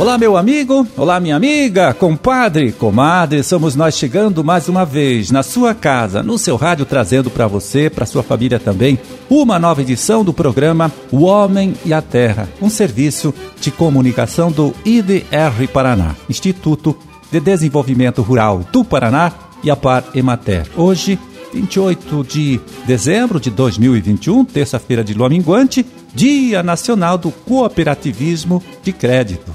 Olá, meu amigo, olá, minha amiga, compadre, comadre, somos nós chegando mais uma vez na sua casa, no seu rádio, trazendo para você, para sua família também, uma nova edição do programa O Homem e a Terra, um serviço de comunicação do IDR Paraná, Instituto de Desenvolvimento Rural do Paraná e a Par Emater. Hoje, 28 de dezembro de 2021, terça-feira de lua minguante, Dia Nacional do Cooperativismo de Crédito.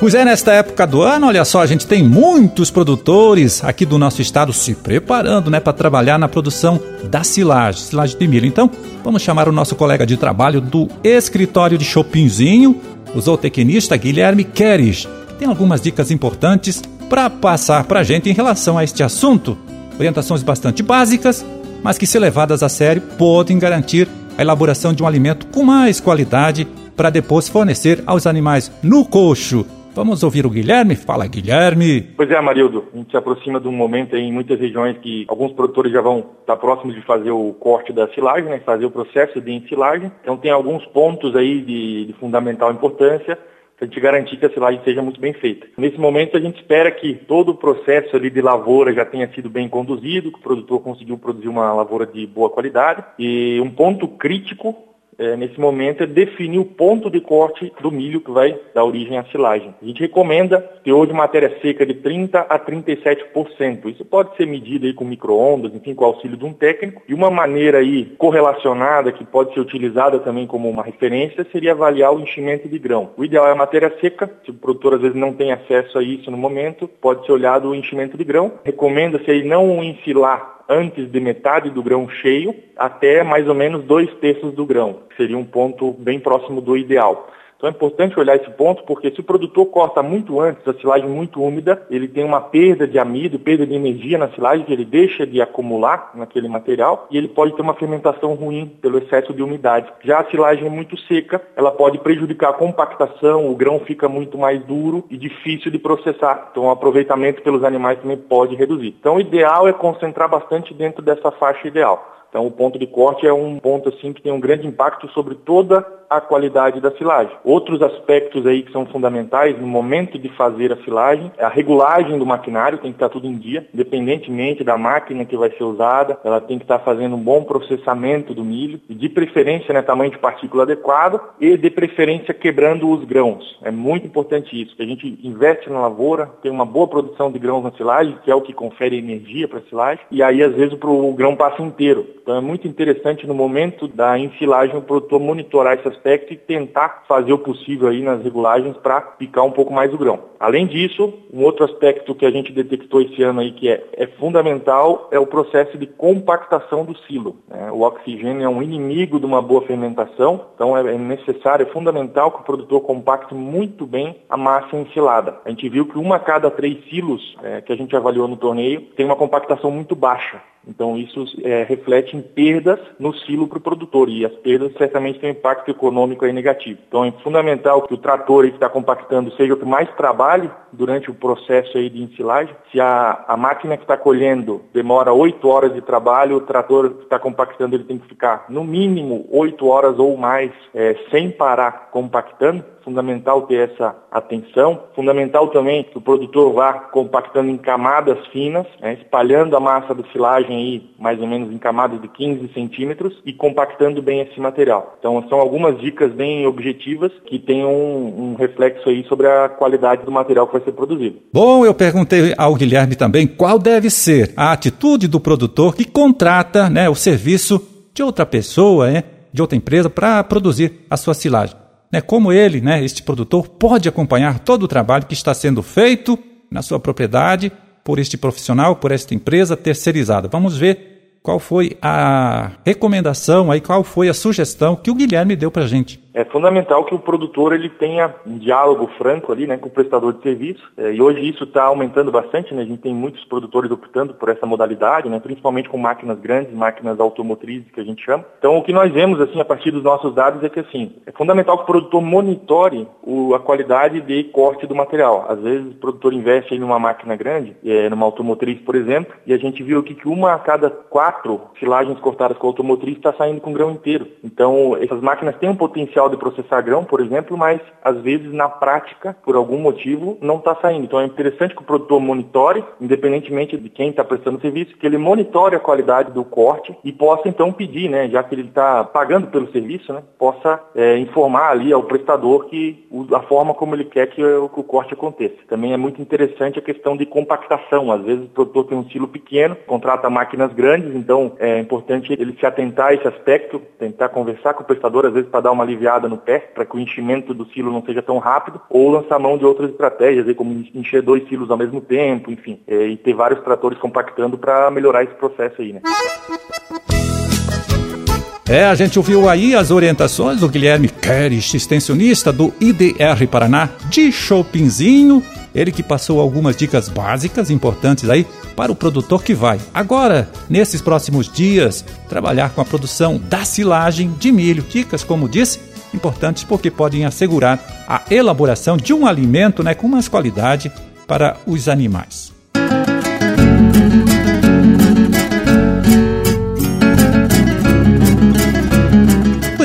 Pois é, nesta época do ano, olha só, a gente tem muitos produtores aqui do nosso estado se preparando, né, para trabalhar na produção da silagem, silagem de milho. Então, vamos chamar o nosso colega de trabalho do escritório de Chopinzinho, o zootecnista Guilherme Queres, que tem algumas dicas importantes para passar para a gente em relação a este assunto. Orientações bastante básicas, mas que, se levadas a sério, podem garantir a elaboração de um alimento com mais qualidade para depois fornecer aos animais no coxo. Vamos ouvir o Guilherme? Fala, Guilherme. Pois é, Marildo. A gente se aproxima de um momento em muitas regiões que alguns produtores já vão estar próximos de fazer o corte da silagem, né, fazer o processo de ensilagem. Então tem alguns pontos aí de, de fundamental importância para a gente garantir que a silagem seja muito bem feita. Nesse momento a gente espera que todo o processo ali de lavoura já tenha sido bem conduzido, que o produtor conseguiu produzir uma lavoura de boa qualidade. E um ponto crítico é, nesse momento, é definir o ponto de corte do milho que vai dar origem à silagem. A gente recomenda teor de matéria seca de 30% a 37%. Isso pode ser medido aí com micro-ondas, enfim, com o auxílio de um técnico. E uma maneira aí correlacionada, que pode ser utilizada também como uma referência, seria avaliar o enchimento de grão. O ideal é a matéria seca, se o produtor às vezes não tem acesso a isso no momento, pode ser olhado o enchimento de grão. Recomenda-se aí não ensilar antes de metade do grão cheio até mais ou menos dois terços do grão, que seria um ponto bem próximo do ideal. Então é importante olhar esse ponto, porque se o produtor corta muito antes, a silagem muito úmida, ele tem uma perda de amido, perda de energia na silagem, que ele deixa de acumular naquele material, e ele pode ter uma fermentação ruim pelo excesso de umidade. Já a silagem muito seca, ela pode prejudicar a compactação, o grão fica muito mais duro e difícil de processar. Então o aproveitamento pelos animais também pode reduzir. Então o ideal é concentrar bastante dentro dessa faixa ideal. Então o ponto de corte é um ponto assim que tem um grande impacto sobre toda a qualidade da silagem. Outros aspectos aí que são fundamentais no momento de fazer a silagem é a regulagem do maquinário, tem que estar tudo em dia, independentemente da máquina que vai ser usada, ela tem que estar fazendo um bom processamento do milho, e de preferência, né, tamanho de partícula adequado e de preferência quebrando os grãos. É muito importante isso, que a gente investe na lavoura, tem uma boa produção de grãos na silagem, que é o que confere energia para a silagem, e aí às vezes o grão passa inteiro. Então é muito interessante no momento da ensilagem o produtor monitorar essas aspecto e tentar fazer o possível aí nas regulagens para picar um pouco mais o grão. Além disso, um outro aspecto que a gente detectou esse ano aí que é, é fundamental é o processo de compactação do silo. Né? O oxigênio é um inimigo de uma boa fermentação, então é, é necessário, é fundamental que o produtor compacte muito bem a massa ensilada. A gente viu que uma a cada três silos é, que a gente avaliou no torneio tem uma compactação muito baixa. Então isso é, reflete em perdas no silo para o produtor e as perdas certamente têm um impacto econômico aí negativo. Então é fundamental que o trator que está compactando seja o que mais trabalhe durante o processo aí de ensilagem. Se a, a máquina que está colhendo demora oito horas de trabalho, o trator que está compactando ele tem que ficar no mínimo oito horas ou mais é, sem parar compactando fundamental ter essa atenção. Fundamental também que o produtor vá compactando em camadas finas, né, espalhando a massa da silagem aí mais ou menos em camadas de 15 centímetros e compactando bem esse material. Então são algumas dicas bem objetivas que têm um, um reflexo aí sobre a qualidade do material que vai ser produzido. Bom, eu perguntei ao Guilherme também qual deve ser a atitude do produtor que contrata né, o serviço de outra pessoa, né, de outra empresa, para produzir a sua silagem né, como ele, né, este produtor, pode acompanhar todo o trabalho que está sendo feito na sua propriedade por este profissional, por esta empresa terceirizada. Vamos ver qual foi a recomendação aí, qual foi a sugestão que o Guilherme deu para a gente. É fundamental que o produtor ele tenha um diálogo franco ali, né, com o prestador de serviço. É, e hoje isso está aumentando bastante, né? A gente tem muitos produtores optando por essa modalidade, né, principalmente com máquinas grandes, máquinas automotrizes que a gente chama. Então o que nós vemos assim a partir dos nossos dados é que assim é fundamental que o produtor monitore o, a qualidade de corte do material. Às vezes o produtor investe em uma máquina grande, é, numa automotriz, por exemplo, e a gente viu aqui que uma a cada quatro silagens cortadas com automotriz está saindo com grão inteiro. Então essas máquinas têm um potencial de processar grão, por exemplo, mas às vezes na prática, por algum motivo, não está saindo. Então é interessante que o produtor monitore, independentemente de quem está prestando serviço, que ele monitore a qualidade do corte e possa então pedir, né, já que ele está pagando pelo serviço, né, possa é, informar ali ao prestador que a forma como ele quer que o, que o corte aconteça. Também é muito interessante a questão de compactação. Às vezes o produtor tem um silo pequeno, contrata máquinas grandes, então é importante ele se atentar a esse aspecto, tentar conversar com o prestador, às vezes para dar uma aliviada no pé para que o enchimento do silo não seja tão rápido, ou lançar mão de outras estratégias, como encher dois silos ao mesmo tempo, enfim, é, e ter vários tratores compactando para melhorar esse processo aí, né? É, a gente ouviu aí as orientações do Guilherme Keres, extensionista do IDR Paraná, de Chopinzinho, ele que passou algumas dicas básicas importantes aí para o produtor que vai, agora, nesses próximos dias, trabalhar com a produção da silagem de milho. Dicas, como disse, importantes porque podem assegurar a elaboração de um alimento né, com mais qualidade para os animais.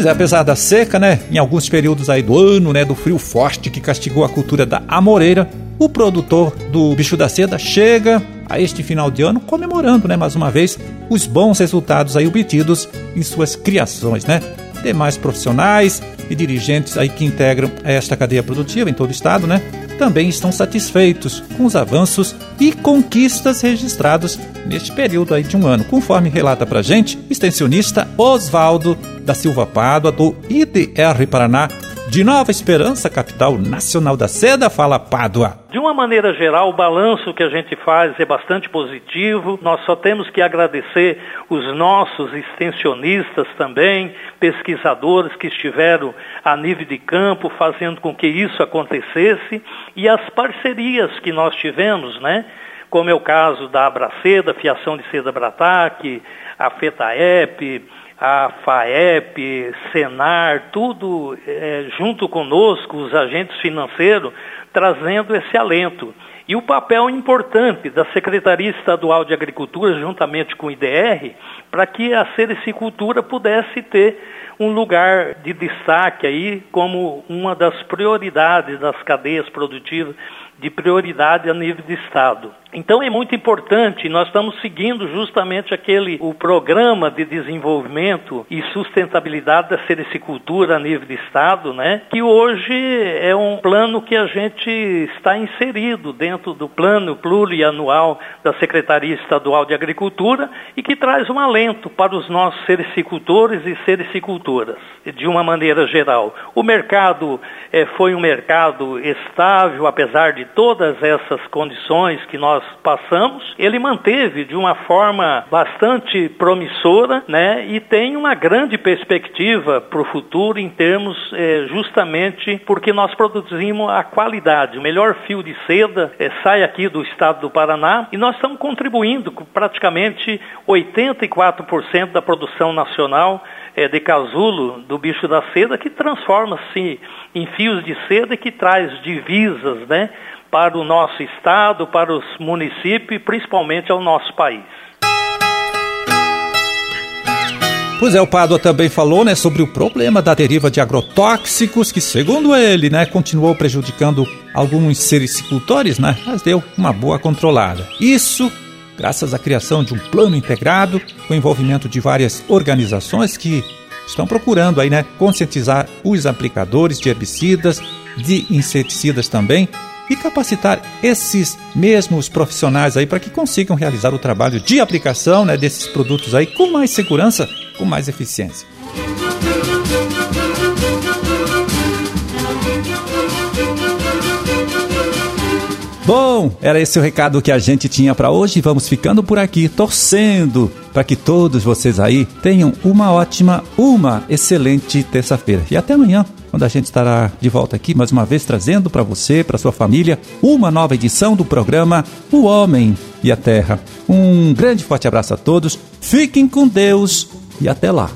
Pois é, apesar da seca, né, em alguns períodos aí do ano, né, do frio forte que castigou a cultura da amoreira, o produtor do bicho da seda chega a este final de ano comemorando, né, mais uma vez, os bons resultados aí obtidos em suas criações, né? Demais profissionais e dirigentes aí que integram esta cadeia produtiva em todo o estado, né? Também estão satisfeitos com os avanços e conquistas registrados neste período aí de um ano, conforme relata pra gente o extensionista Oswaldo da Silva Pádua do IDR Paraná de Nova Esperança, capital nacional da seda, fala Pádua. De uma maneira geral, o balanço que a gente faz é bastante positivo. Nós só temos que agradecer os nossos extensionistas também, pesquisadores que estiveram a nível de campo fazendo com que isso acontecesse e as parcerias que nós tivemos, né? Como é o caso da Abraceda, Fiação de Seda Brataque, a FETAEP, a FAEP, Senar, tudo é, junto conosco, os agentes financeiros, trazendo esse alento. E o papel importante da Secretaria Estadual de Agricultura, juntamente com o IDR, para que a sericicultura pudesse ter um lugar de destaque aí como uma das prioridades das cadeias produtivas de prioridade a nível de Estado. Então é muito importante, nós estamos seguindo justamente aquele o programa de desenvolvimento e sustentabilidade da sericicultura a nível de estado, né? Que hoje é um plano que a gente está inserido dentro do plano plurianual da Secretaria Estadual de Agricultura e que traz um alento para os nossos sericicultores e sericicultoras, de uma maneira geral. O mercado eh, foi um mercado estável, apesar de todas essas condições que nós passamos, ele manteve de uma forma bastante promissora, né? E tem uma grande perspectiva para o futuro em termos é, justamente porque nós produzimos a qualidade, o melhor fio de seda é, sai aqui do estado do Paraná e nós estamos contribuindo com praticamente 84% da produção nacional é, de casulo do bicho da seda que transforma-se em fios de seda que traz divisas, né? Para o nosso estado, para os municípios e principalmente ao nosso país. Pois é, o Pádua também falou né, sobre o problema da deriva de agrotóxicos, que, segundo ele, né, continuou prejudicando alguns sericicultores, né, mas deu uma boa controlada. Isso graças à criação de um plano integrado, com o envolvimento de várias organizações que estão procurando aí, né, conscientizar os aplicadores de herbicidas, de inseticidas também, e capacitar esses mesmos profissionais aí para que consigam realizar o trabalho de aplicação né, desses produtos aí com mais segurança, com mais eficiência. Bom, era esse o recado que a gente tinha para hoje. Vamos ficando por aqui, torcendo para que todos vocês aí tenham uma ótima, uma excelente terça-feira. E até amanhã, quando a gente estará de volta aqui mais uma vez trazendo para você, para sua família, uma nova edição do programa O Homem e a Terra. Um grande forte abraço a todos. Fiquem com Deus e até lá.